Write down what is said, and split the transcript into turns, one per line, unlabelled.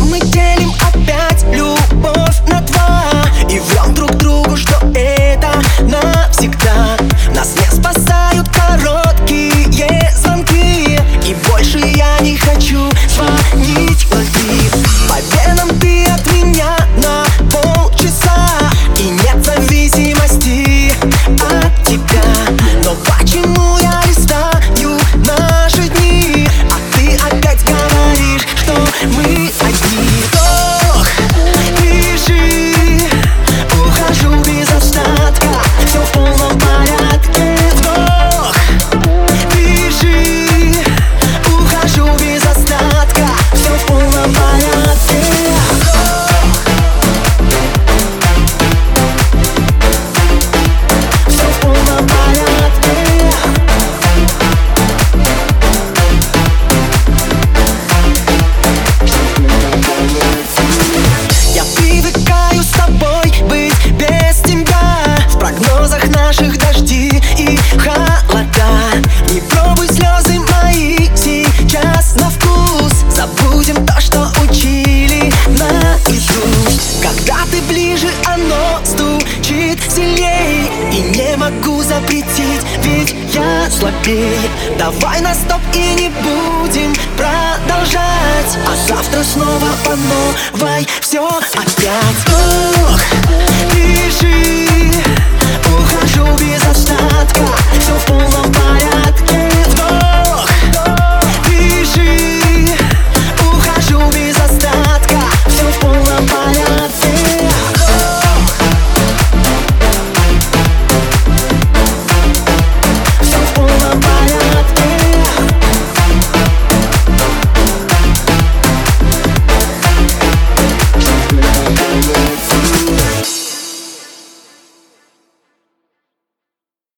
Мы делим опять любовь запретить Ведь я слабее. Давай на стоп и не будем продолжать. А завтра снова по новой. Все опять. Ох,